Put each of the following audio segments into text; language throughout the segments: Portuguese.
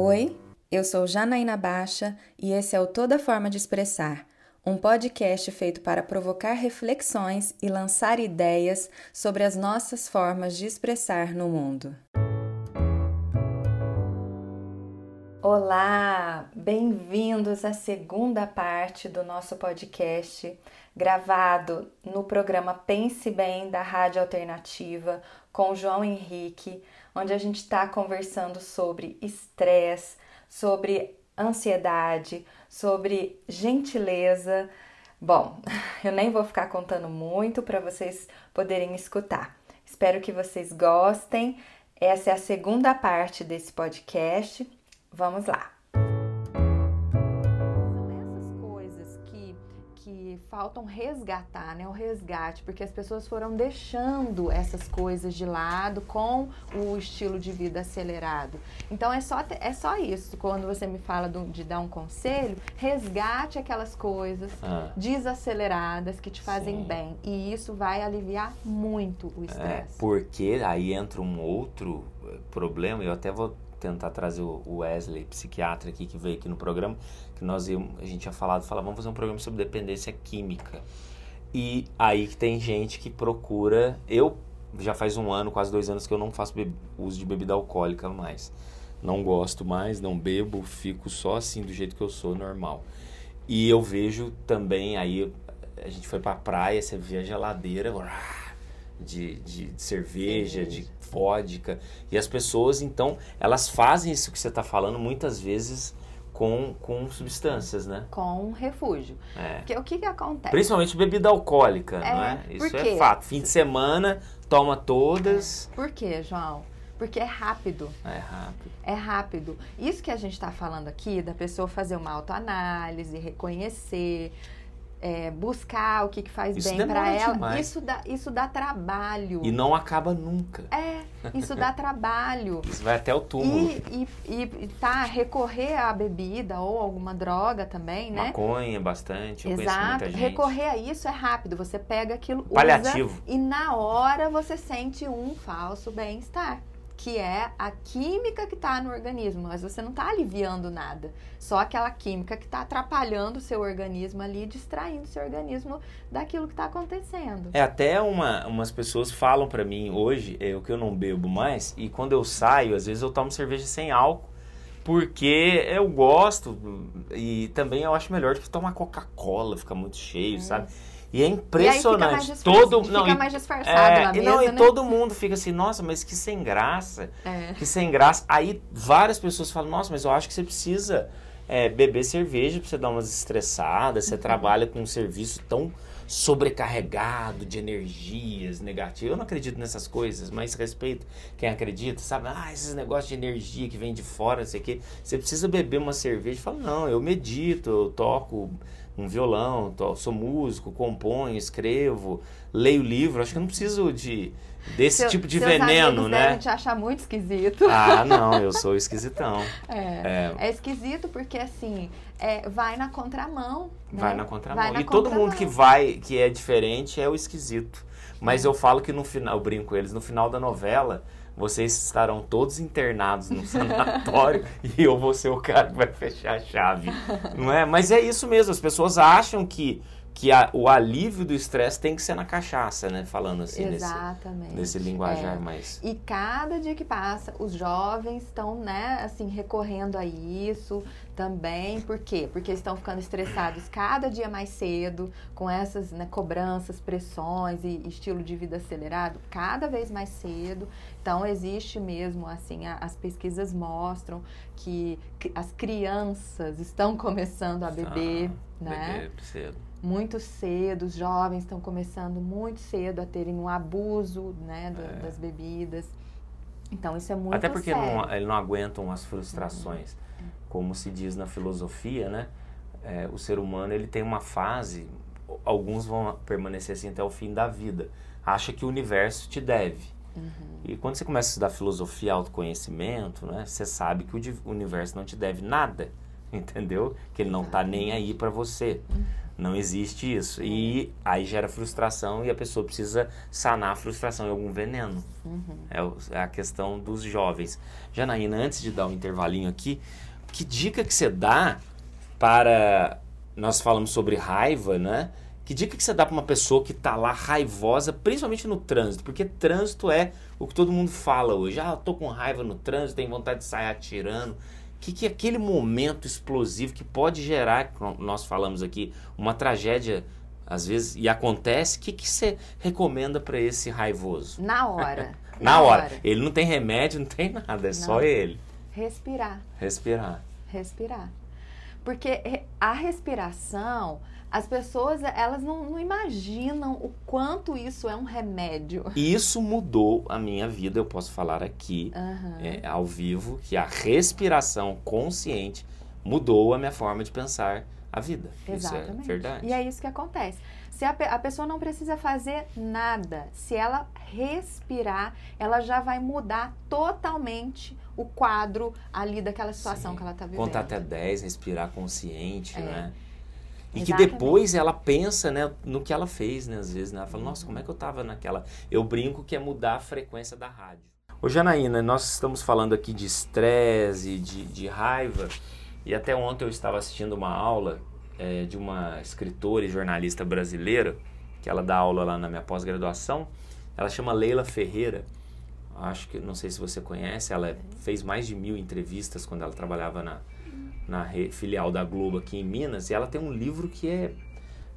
Oi, eu sou Janaína Baixa e esse é o Toda Forma de Expressar, um podcast feito para provocar reflexões e lançar ideias sobre as nossas formas de expressar no mundo. Olá, bem-vindos à segunda parte do nosso podcast, gravado no programa Pense Bem da Rádio Alternativa com João Henrique, onde a gente está conversando sobre estresse, sobre ansiedade, sobre gentileza. Bom, eu nem vou ficar contando muito para vocês poderem escutar. Espero que vocês gostem. Essa é a segunda parte desse podcast. Vamos lá. Faltam resgatar, né? O resgate, porque as pessoas foram deixando essas coisas de lado com o estilo de vida acelerado. Então é só, é só isso. Quando você me fala do, de dar um conselho, resgate aquelas coisas ah. desaceleradas que te fazem Sim. bem. E isso vai aliviar muito o é, estresse. É, porque aí entra um outro eh, problema, eu até vou tentar trazer o Wesley, psiquiatra aqui, que veio aqui no programa, que nós íamos, a gente tinha falado, falava, vamos fazer um programa sobre dependência química. E aí que tem gente que procura, eu já faz um ano, quase dois anos que eu não faço uso de bebida alcoólica mais. Não gosto mais, não bebo, fico só assim do jeito que eu sou, normal. E eu vejo também, aí a gente foi pra praia, você via a geladeira, de, de, de cerveja, de vodka. E as pessoas, então, elas fazem isso que você está falando muitas vezes com, com substâncias, né? Com refúgio. É. Porque o que, que acontece? Principalmente bebida alcoólica, é, não é? Isso é fato. Fim de semana, toma todas. É. Por quê, João? Porque é rápido. É rápido. É rápido. Isso que a gente está falando aqui, da pessoa fazer uma autoanálise, reconhecer, é, buscar o que, que faz isso bem para ela. Isso dá, isso dá trabalho. E não acaba nunca. É, isso dá trabalho. Isso vai até o túmulo. E, e, e tá, recorrer à bebida ou alguma droga também, né? Maconha bastante, eu Exato. Recorrer a isso é rápido. Você pega aquilo, Paliativo. usa e na hora você sente um falso bem-estar que é a química que está no organismo, mas você não está aliviando nada. Só aquela química que está atrapalhando o seu organismo ali, distraindo o seu organismo daquilo que está acontecendo. É, até uma, umas pessoas falam para mim hoje, é o que eu não bebo mais, e quando eu saio, às vezes eu tomo cerveja sem álcool, porque eu gosto e também eu acho melhor do que tomar Coca-Cola, fica muito cheio, é. sabe? E é impressionante. E todo fica não, mais disfarçado é, na mesa, e não, né? e todo mundo fica assim, nossa, mas que sem graça. É. Que sem graça. Aí várias pessoas falam, nossa, mas eu acho que você precisa é, beber cerveja para você dar umas estressadas. Você uhum. trabalha com um serviço tão sobrecarregado de energias negativas. Eu não acredito nessas coisas, mas respeito quem acredita, sabe? Ah, esses negócios de energia que vem de fora, não sei o. Você precisa beber uma cerveja. Fala, não, eu medito, eu toco um violão, sou músico, componho, escrevo, leio livro, acho que eu não preciso de desse Seu, tipo de veneno, né? Devem te achar muito esquisito. Ah, não, eu sou esquisitão. É, é. é esquisito porque assim, é, vai na contramão. Né? Vai na contramão. Vai na e contramão. todo mundo que vai, que é diferente, é o esquisito. Mas eu falo que no final, eu brinco com eles, no final da novela, vocês estarão todos internados no sanatório e eu vou ser o cara que vai fechar a chave. Não é? Mas é isso mesmo, as pessoas acham que que a, o alívio do estresse tem que ser na cachaça, né? Falando assim Exatamente. nesse, nesse linguajar é. mais. E cada dia que passa, os jovens estão, né, assim, recorrendo a isso também. Por quê? Porque estão ficando estressados cada dia mais cedo, com essas né, cobranças, pressões e estilo de vida acelerado, cada vez mais cedo. Então, existe mesmo, assim, a, as pesquisas mostram que as crianças estão começando a beber, ah, né? Beber cedo muito cedo, os jovens estão começando muito cedo a terem um abuso né, do, é. das bebidas. Então isso é muito Até porque não, eles não aguentam as frustrações. Uhum. Como se diz na filosofia, né? É, o ser humano ele tem uma fase, alguns vão permanecer assim até o fim da vida. Acha que o universo te deve. Uhum. E quando você começa a estudar filosofia autoconhecimento, né, você sabe que o universo não te deve nada, entendeu? Que ele não está nem aí para você. Uhum Não existe isso. E aí gera frustração e a pessoa precisa sanar a frustração em algum veneno. Uhum. É, é a questão dos jovens. Janaína, antes de dar um intervalinho aqui, que dica que você dá para. Nós falamos sobre raiva, né? Que dica que você dá para uma pessoa que está lá raivosa, principalmente no trânsito? Porque trânsito é o que todo mundo fala hoje. Ah, eu tô com raiva no trânsito, tenho vontade de sair atirando. O que, que é aquele momento explosivo que pode gerar, nós falamos aqui, uma tragédia às vezes e acontece, o que, que você recomenda para esse raivoso? Na hora. Na, Na hora. hora. Ele não tem remédio, não tem nada, é não. só ele. Respirar. Respirar. Respirar. Porque a respiração, as pessoas elas não, não, imaginam o quanto isso é um remédio. Isso mudou a minha vida, eu posso falar aqui uhum. é, ao vivo que a respiração consciente mudou a minha forma de pensar a vida. Exatamente. Isso é verdade. E é isso que acontece. Se a, a pessoa não precisa fazer nada, se ela respirar, ela já vai mudar totalmente o quadro ali daquela situação Sim. que ela está vivendo. Contar até 10, respirar consciente, é. né? E Exatamente. que depois ela pensa né, no que ela fez, né? Às vezes, né? Ela fala, nossa, como é que eu tava naquela... Eu brinco que é mudar a frequência da rádio. Ô Janaína, nós estamos falando aqui de estresse, de, de raiva, e até ontem eu estava assistindo uma aula é, de uma escritora e jornalista brasileira, que ela dá aula lá na minha pós-graduação, ela chama Leila Ferreira, acho que não sei se você conhece, ela fez mais de mil entrevistas quando ela trabalhava na, na filial da Globo aqui em Minas, e ela tem um livro que é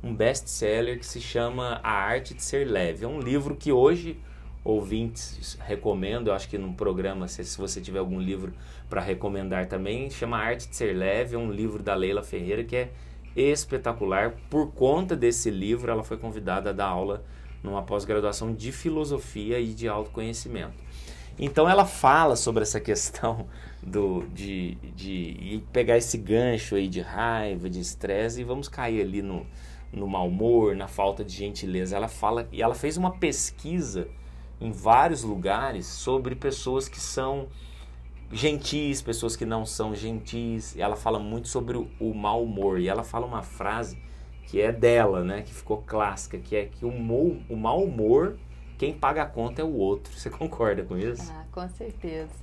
um best-seller que se chama A Arte de Ser Leve. É um livro que hoje ouvintes recomendo, eu acho que num programa, se, se você tiver algum livro para recomendar também, chama A Arte de Ser Leve, é um livro da Leila Ferreira que é espetacular. Por conta desse livro, ela foi convidada a dar aula numa pós-graduação de filosofia e de autoconhecimento. Então ela fala sobre essa questão do, de, de pegar esse gancho aí de raiva, de estresse e vamos cair ali no, no mau humor, na falta de gentileza. Ela fala e ela fez uma pesquisa em vários lugares sobre pessoas que são gentis, pessoas que não são gentis. Ela fala muito sobre o, o mau humor e ela fala uma frase que é dela, né, que ficou clássica, que é que o, mo, o mau humor quem paga a conta é o outro. Você concorda com isso? Ah, com certeza.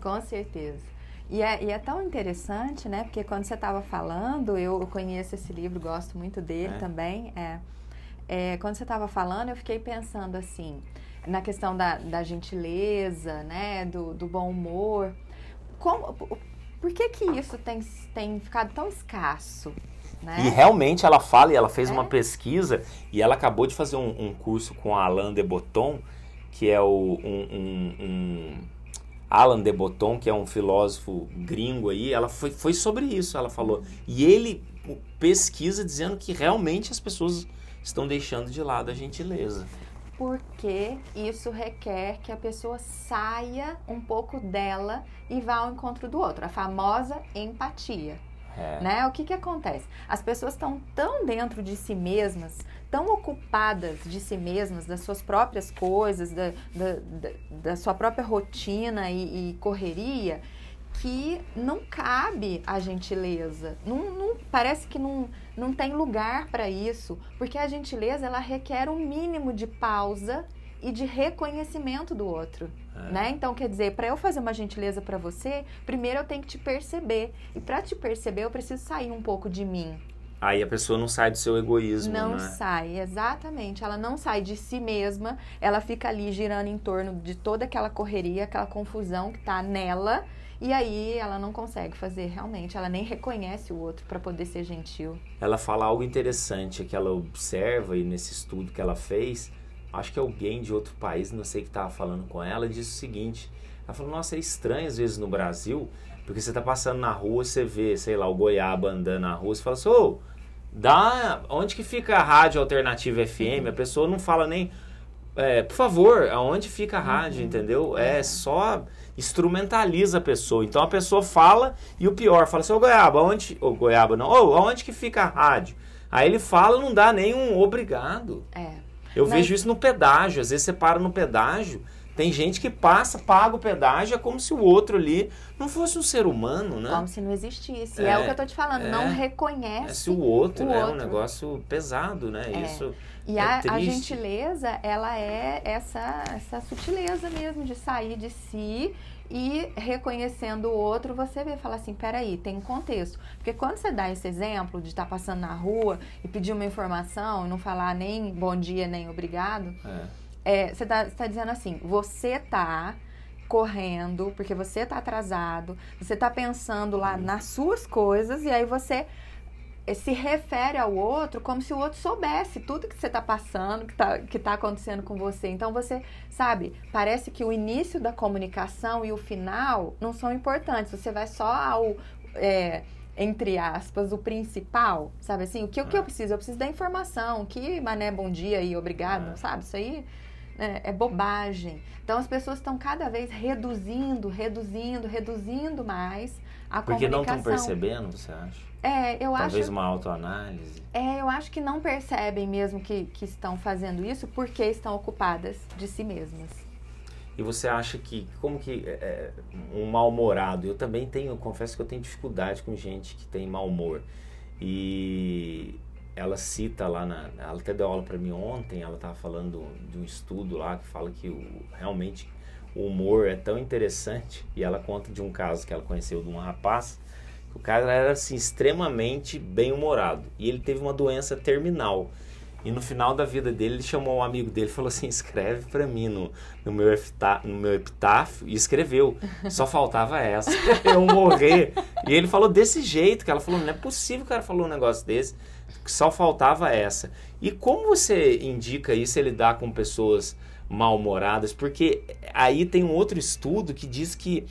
Com certeza. E é, e é tão interessante, né? Porque quando você estava falando, eu conheço esse livro, gosto muito dele é. também. É, é, quando você estava falando, eu fiquei pensando assim, na questão da, da gentileza, né? Do, do bom humor. Como, por que que isso tem, tem ficado tão escasso? Né? E realmente ela fala, e ela fez é? uma pesquisa, e ela acabou de fazer um, um curso com Alain de Botton, que é o, um, um, um, Alan de Botton, que é um filósofo gringo aí, ela foi, foi sobre isso, ela falou. E ele pesquisa dizendo que realmente as pessoas estão deixando de lado a gentileza. Porque isso requer que a pessoa saia um pouco dela e vá ao encontro do outro, a famosa empatia. É. Né? O que, que acontece? As pessoas estão tão dentro de si mesmas, tão ocupadas de si mesmas, das suas próprias coisas, da, da, da, da sua própria rotina e, e, correria, que não cabe a gentileza. Não, não, parece que não, não tem lugar para isso, porque a gentileza ela requer um mínimo de pausa e de reconhecimento do outro. É. Né? Então, quer dizer, para eu fazer uma gentileza para você, primeiro eu tenho que te perceber. E para te perceber, eu preciso sair um pouco de mim. Aí a pessoa não sai do seu egoísmo, Não né? sai, exatamente. Ela não sai de si mesma, ela fica ali girando em torno de toda aquela correria, aquela confusão que está nela. E aí ela não consegue fazer realmente, ela nem reconhece o outro para poder ser gentil. Ela fala algo interessante que ela observa e nesse estudo que ela fez, acho que alguém de outro país, não sei que estava falando com ela, disse o seguinte: ela falou, nossa, é estranho às vezes no Brasil, porque você está passando na rua, você vê, sei lá, o goiaba andando na rua, você fala assim, ô, dá, onde que fica a rádio alternativa FM? A pessoa não fala nem, é, por favor, aonde fica a rádio, uhum. entendeu? É só instrumentaliza a pessoa. Então a pessoa fala e o pior, fala assim, ô goiaba, onde, ô goiaba não, ô, aonde que fica a rádio? Aí ele fala, não dá nem um obrigado. É. Eu Mas... vejo isso no pedágio. Às vezes você para no pedágio, Tem gente que passa, paga o pedágio, é como se o outro ali não fosse um ser humano, né? Como se não existisse. É, é o que eu tô te falando, é, não reconhece. É o outro, o né? Outro. É um negócio pesado, né? É. Isso. E é a, a, gentileza, ela é essa, essa sutileza mesmo de sair de si e reconhecendo o outro, você vê e fala assim, peraí, tem um contexto. Porque quando você dá esse exemplo de estar tá passando na rua e pedir uma informação e não falar nem bom dia, nem obrigado, é. É, você está tá dizendo assim, você tá correndo, porque você tá atrasado, você tá pensando lá nas suas coisas e aí você se refere ao outro como se o outro soubesse tudo que você está passando, que está que tá acontecendo com você. Então você, sabe, parece que o início da comunicação e o final não são importantes. Você vai só ao. É, entre aspas, o principal, sabe assim? O que, o que eu é. preciso? Eu preciso da informação. Que mané, bom dia e obrigado, é. sabe? Isso aí é, é bobagem. Então as pessoas estão cada vez reduzindo, reduzindo, reduzindo mais a Porque comunicação. Porque não estão percebendo, você acha? É, eu Talvez acho. Talvez uma autoanálise. É, eu acho que não percebem mesmo que, que estão fazendo isso porque estão ocupadas de si mesmas. E você acha que, como que é, é um mal-humorado, eu também tenho, confesso que eu tenho dificuldade com gente que tem mau humor. E ela cita lá, na, ela até deu aula para mim ontem, ela estava falando de um estudo lá que fala que o, realmente o humor é tão interessante. E ela conta de um caso que ela conheceu de um rapaz o cara era assim extremamente bem-humorado e ele teve uma doença terminal. E no final da vida dele, ele chamou um amigo dele e falou assim: escreve para mim no, no, meu no meu epitáfio. E escreveu. Só faltava essa. Eu morrer. E ele falou desse jeito, que ela falou: não é possível que o cara falou um negócio desse. Só faltava essa. E como você indica isso, ele dá com pessoas mal-humoradas? Porque aí tem um outro estudo que diz que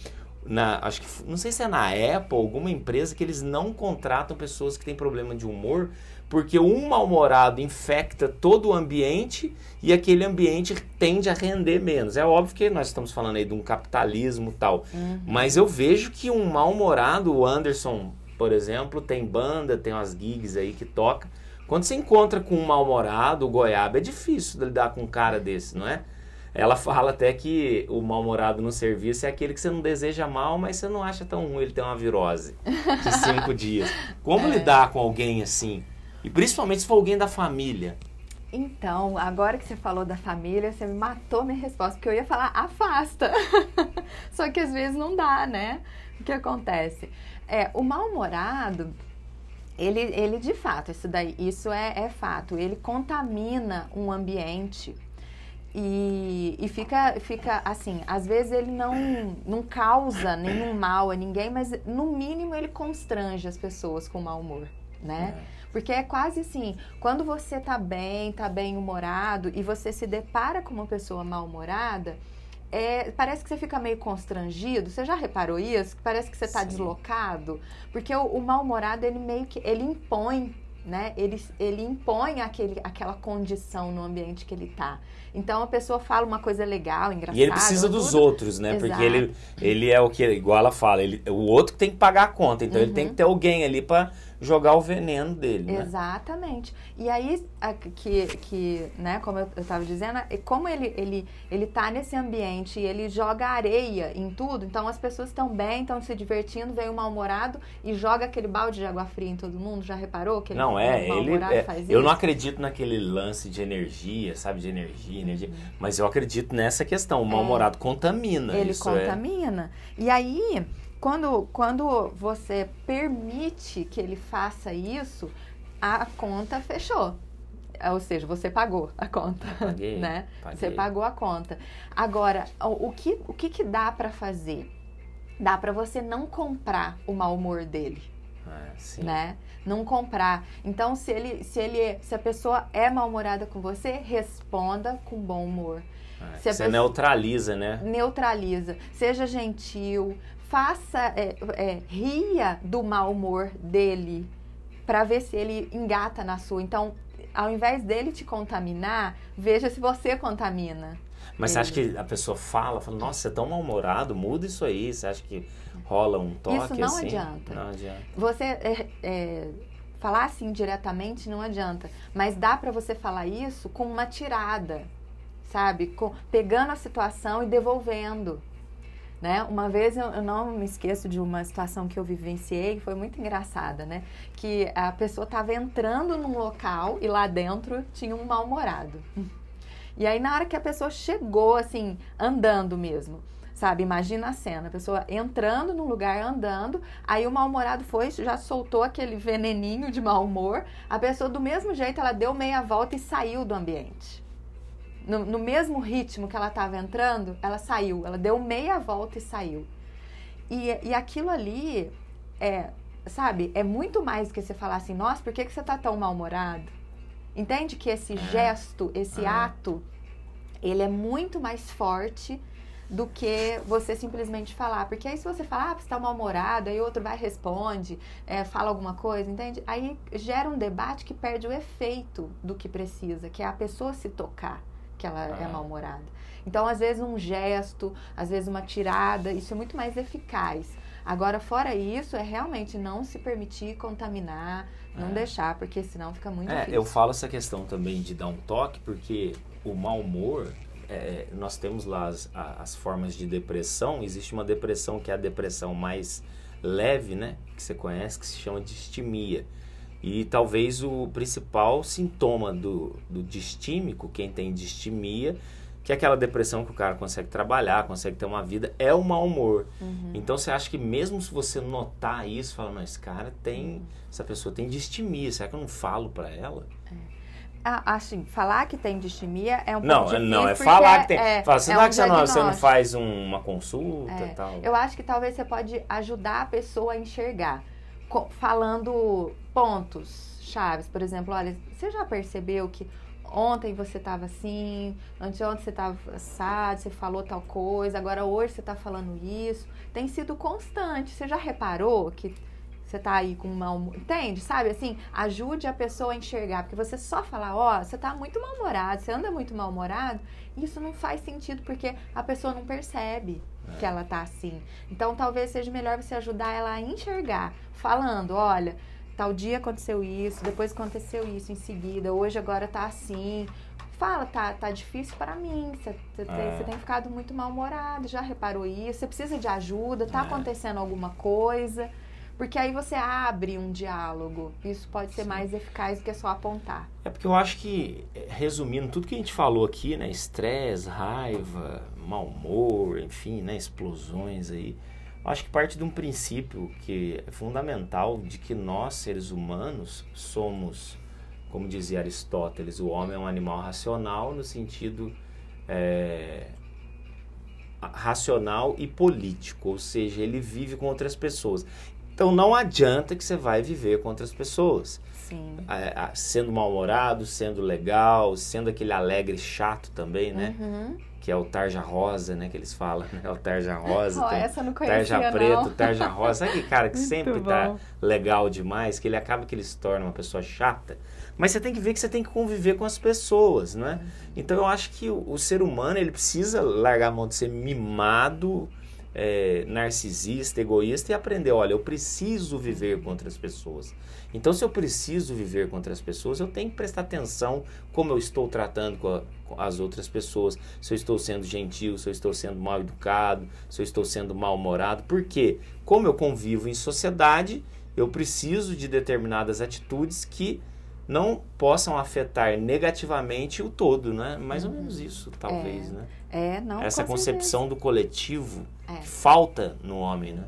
na, acho que não sei se é na Apple, alguma empresa que eles não contratam pessoas que têm problema de humor, porque um mal-humorado infecta todo o ambiente e aquele ambiente tende a render menos. É óbvio que nós estamos falando aí de um capitalismo tal, uhum. mas eu vejo que um mal-humorado, o Anderson, por exemplo, tem banda, tem umas gigs aí que toca. Quando você encontra com um mal-humorado, o goiaba, é difícil lidar com um cara desse, não é? Ela fala até que o mal-humorado no serviço é aquele que você não deseja mal, mas você não acha tão ruim ele ter uma virose de cinco dias. Como é. lidar com alguém assim? E principalmente se for alguém da família. Então, agora que você falou da família, você me matou minha resposta, porque eu ia falar afasta. Só que às vezes não dá, né? O que acontece? É, o mal-humorado, ele, ele de fato, isso, daí, isso é, é fato, ele contamina um ambiente e, e fica, fica assim, às vezes ele não, não causa nenhum mal a ninguém, mas no mínimo ele constrange as pessoas com mau humor, né? É. Porque é quase assim, quando você tá bem, tá bem humorado e você se depara com uma pessoa mal-humorada, é, parece que você fica meio constrangido. Você já reparou isso? Parece que você está deslocado. Porque o, o mal-humorado, ele meio que ele impõe né? Ele, ele impõe aquele, aquela condição no ambiente que ele está. Então a pessoa fala uma coisa legal, engraçada. E ele precisa dos tudo. outros, né? Exato. Porque ele, ele é o que, igual ela fala, ele, o outro tem que pagar a conta. Então uhum. ele tem que uhum. ter alguém ali para jogar o veneno dele. Né? Exatamente. E aí, que, que né, como eu estava dizendo, como ele, ele, ele tá nesse ambiente e ele joga areia em tudo, então as pessoas estão bem, estão se divertindo, vem um mal-humorado e joga aquele balde de água fria em todo mundo. Já reparou que ele Não, é, ele. É, eu não acredito naquele lance de energia, sabe? De energia, energia. Uhum. Mas eu acredito nessa questão. O mal-humorado é, contamina. Ele é. contamina. É. E aí quando, quando você permite que ele faça isso, a conta fechou. Ou seja, você pagou a conta, paguei, né? Paguei. Você pagou a conta. Agora, o, que, o que, que dá para fazer? Dá para você não comprar o mau humor dele. Ah, sim. Né? Não comprar. Então, se ele, se ele, se a pessoa é mal-humorada com você, responda com bom humor. Ah, você pessoa... neutraliza, né? Neutraliza. Seja gentil, faça, é, é, ria do mau humor dele para ver se ele engata na sua. Então, ao invés dele te contaminar, veja se você contamina. Mas você acha que a pessoa fala, fala, nossa, você é tão mal-humorado, muda isso aí. Você acha que rola um toque isso não assim? Adianta. Não adianta. Você é, é, falar assim diretamente não adianta. Mas dá para você falar isso com uma tirada sabe? Com, pegando a situação e devolvendo. Né? Uma vez eu, eu, não me esqueço de uma situação que eu vivenciei que foi muito engraçada, né? Que a pessoa estava entrando num local e lá dentro tinha um mal-humorado. E aí na hora que a pessoa chegou, assim, andando mesmo, sabe? Imagina a cena, a pessoa entrando num lugar, andando, aí o mal-humorado foi, já soltou aquele veneninho de mau humor, a pessoa do mesmo jeito, ela deu meia volta e saiu do ambiente no, no mesmo ritmo que ela estava entrando, ela saiu. Ela deu meia volta e saiu. E, e aquilo ali, é, sabe, é muito mais do que você falar assim, nossa, por que, que você está tão mal-humorado? Entende que esse é. gesto, esse é. ato, ele é muito mais forte do que você simplesmente falar. Porque aí se você falar, ah, você está mal-humorado, aí outro vai responde, é, fala alguma coisa, entende? Aí gera um debate que perde o efeito do que precisa, que é a pessoa se tocar que ela é ah. é mal-humorada. Então, às vezes, um gesto, às vezes, uma tirada, isso é muito mais eficaz. Agora, fora isso, é realmente não se permitir contaminar, não é. deixar, porque senão fica muito é, difícil. Eu falo essa questão também de dar um toque, porque o mau humor, é, nós temos lá as, as formas de depressão. Existe uma depressão que é a depressão mais leve, né? Que você conhece, que se chama distimia e talvez o principal sintoma do, do distímico, quem tem distimia, que é aquela depressão que o cara consegue trabalhar, consegue ter uma vida, é o mau humor. Uhum. Então você acha que mesmo se você notar isso, fala, não, esse cara tem, essa pessoa tem distimia, será que eu não falo para ela? É. Ah, assim, falar que tem distimia é um não, pouco difícil. Não, é falar que tem. É, fala, assim, é é que você não, você não, faz um, uma consulta e é. tal. Eu acho que talvez você pode ajudar a pessoa a enxergar falando pontos chaves. Por exemplo, olha, você já percebeu que ontem você estava assim, anteontem você estava assado, você falou tal coisa, agora hoje você está falando isso. Tem sido constante. Você já reparou que você está aí com mal Entende? Sabe assim? Ajude a pessoa a enxergar. Porque você só falar, ó, oh, você está muito mal-humorado, você anda muito mal-humorado, isso não faz sentido porque a pessoa não percebe que ela tá assim. Então talvez seja melhor você ajudar ela a enxergar, falando, olha, tal dia aconteceu isso, depois aconteceu isso em seguida, hoje agora tá assim. Fala, tá, tá difícil para mim, você, é. tem, tem, ficado muito mal-humorado, já reparou isso, você precisa de ajuda, tá é. acontecendo alguma coisa. Porque aí você abre um diálogo. Isso pode ser Sim. mais eficaz do que só apontar. É porque eu acho que, resumindo tudo que a gente falou aqui, né? Estresse, raiva, mau humor, enfim, né? Explosões aí. Acho que parte de um princípio que é fundamental de que nós, seres humanos, somos, como dizia Aristóteles, o homem é um animal racional no sentido é, racional e político, ou seja, ele vive com outras pessoas. Então não adianta que você vai viver com outras pessoas. Sim. É, sendo mal-humorado, sendo legal, sendo aquele alegre chato também, né? Uhum. Que é o tarja rosa, né? Que eles falam, né? O tarja rosa. Oh, essa não conhecia, tarja preto, tarja rosa. Sabe aquele cara que sempre tá legal demais, que ele acaba que ele se torna uma pessoa chata? Mas você tem que ver que você tem que conviver com as pessoas, né? Então eu acho que o, o ser humano, ele precisa largar a mão de ser mimado, é, narcisista, egoísta e aprender, olha, eu preciso viver com outras pessoas. Então, se eu preciso viver com outras pessoas, eu tenho que prestar atenção como eu estou tratando com, a, com as outras pessoas, se eu estou sendo gentil, se eu estou sendo mal educado, se eu estou sendo mal-humorado. Porque, como eu convivo em sociedade, eu preciso de determinadas atitudes que não possam afetar negativamente o todo, né? Mais ou menos isso, talvez, é, né? É, não. Essa concepção certeza. do coletivo é. que falta no homem, né?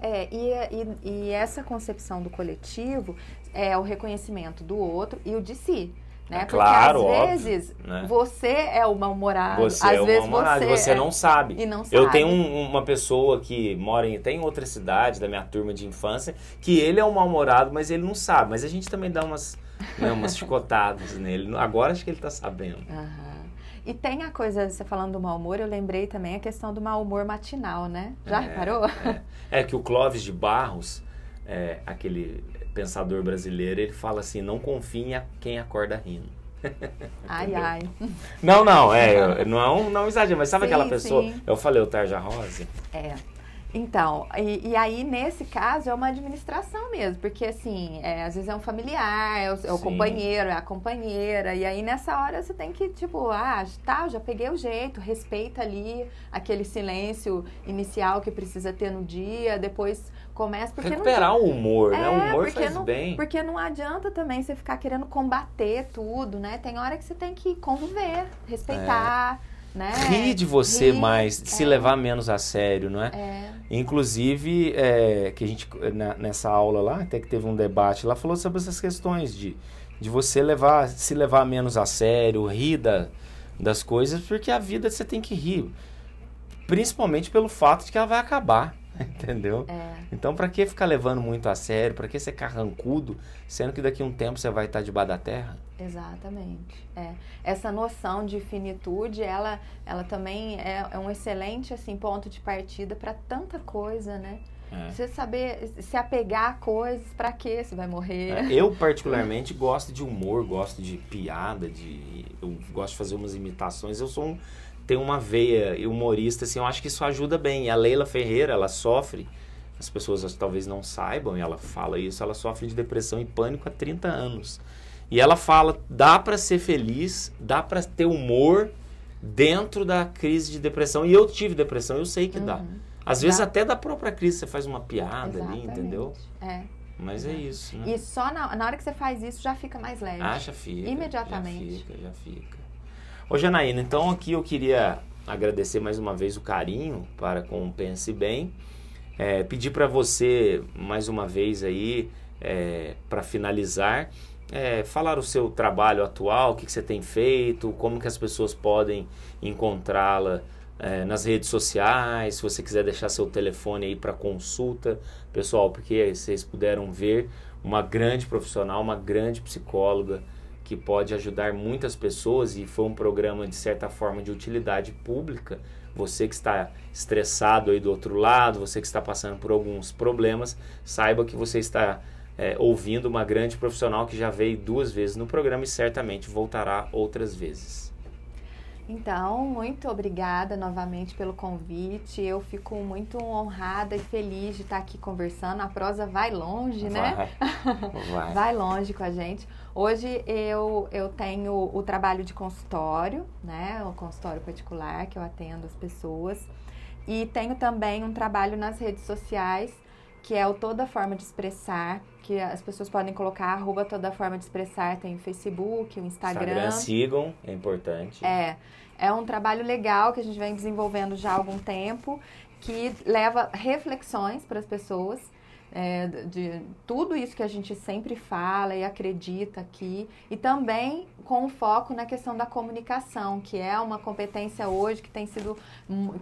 É, e, e, e, essa concepção do coletivo é o reconhecimento do outro e o de si. Né? É claro, Porque às óbvio, vezes né? você é o mal-humorado. Você às é o vezes você, você é... não sabe. E não sabe. Eu tenho um, uma pessoa que mora em, tem outra cidade da minha turma de infância que ele é um mal-humorado, mas ele não sabe. Mas a gente também dá umas, né, umas chicotadas nele. Agora acho que ele está sabendo. Uhum. E tem a coisa, você falando do mau humor, eu lembrei também a questão do mau humor matinal, né? Já é, reparou? É. é. que o Clóvis de Barros, é, aquele pensador brasileiro, ele fala assim: não confie em quem acorda rindo. Ai, ai. Não, não, é, não é um, não é exagero, mas sabe sim, aquela pessoa? Sim. Eu falei o Tarja Rosa? É. Então, e, e, aí nesse caso é uma administração mesmo, porque assim, é, às vezes é um familiar, é o, é o companheiro, é a companheira, e aí nessa hora você tem que, tipo, ah, tá, já peguei o jeito, respeita ali aquele silêncio inicial que precisa ter no dia, depois começa porque recuperar não... o humor, é, né? O humor faz não, bem. Porque não adianta também você ficar querendo combater tudo, né? Tem hora que você tem que conviver, respeitar. É. Né? Rir de você Rir, mais, é. se levar menos a sério, não é? é. Inclusive, é, que a gente, na, nessa aula lá, até que teve um debate lá, falou sobre essas questões de, de você levar, se levar menos a sério, rir da, das coisas, porque a vida você tem que rir. Principalmente pelo fato de que ela vai acabar. Entendeu? É. Então, para que ficar levando muito a sério? Para que ser carrancudo, sendo que daqui a um tempo você vai estar debaixo da terra? Exatamente. É. Essa noção de finitude, ela, ela também é, é um excelente assim ponto de partida para tanta coisa, né? É. Você saber se apegar a coisas, para que você vai morrer? É, eu, particularmente, gosto de humor, gosto de piada, de, eu gosto de fazer umas imitações. Eu sou um tem uma veia humorista, assim, eu acho que isso ajuda bem. E a Leila Ferreira, ela sofre, as pessoas talvez não saibam, e ela fala isso, ela sofre de depressão e pânico há 30 anos. E ela fala, dá para ser feliz, dá para ter humor dentro da crise de depressão. E eu tive depressão, eu sei que uhum. dá. Às dá. vezes até da própria crise você faz uma piada Exatamente. ali, entendeu? É. Mas é, é isso, né? E só na, na, hora que você faz isso já fica mais leve. Ah, já fica. Imediatamente. Já fica, já fica. Ô Janaína, então aqui eu queria agradecer mais uma vez o carinho para com o Pense Bem. É, pedir para você mais uma vez aí, é, para finalizar, é, falar o seu trabalho atual, o que, que, você tem feito, como que as pessoas podem encontrá-la é, nas redes sociais, se você quiser deixar seu telefone aí para consulta, pessoal, porque vocês puderam ver uma grande profissional, uma grande psicóloga, que pode ajudar muitas pessoas e foi um programa de certa forma de utilidade pública. Você que está estressado aí do outro lado, você que está passando por alguns problemas, saiba que você está é, ouvindo uma grande profissional que já veio duas vezes no programa e certamente voltará outras vezes. Então, muito obrigada novamente pelo convite. Eu fico muito honrada e feliz de estar aqui conversando. A prosa vai longe, né? Vai. vai longe com a gente. Hoje eu, eu tenho o trabalho de consultório, né? O consultório particular que eu atendo as pessoas. E tenho também um trabalho nas redes sociais, que é o Toda Forma de Expressar, que as pessoas podem colocar arroba toda forma de expressar, tem o Facebook, o Instagram. Instagram, sigam, é importante. É, é um trabalho legal que a gente vem desenvolvendo já há algum tempo, que leva reflexões para as pessoas é, de tudo isso que a gente sempre fala e acredita aqui, e também com foco na questão da comunicação, que é uma competência hoje que tem sido,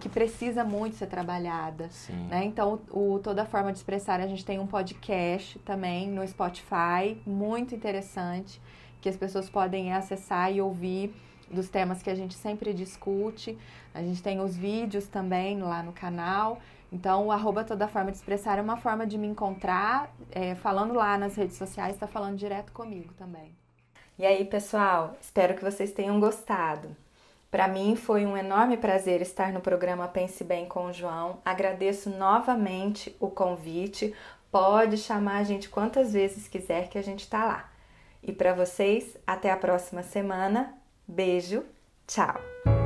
que precisa muito ser trabalhada. Né? Então, o, Toda Forma de Expressar, a gente tem um podcast também no Spotify, muito interessante, que as pessoas podem acessar e ouvir dos temas que a gente sempre discute. A gente tem os vídeos também lá no canal. Então, o arroba toda forma de expressar é uma forma de me encontrar, é, falando lá nas redes sociais, está falando direto comigo também. E aí, pessoal, espero que vocês tenham gostado. Para mim foi um enorme prazer estar no programa Pense Bem com o João. Agradeço novamente o convite. Pode chamar a gente quantas vezes quiser que a gente está lá. E para vocês, até a próxima semana. Beijo, tchau!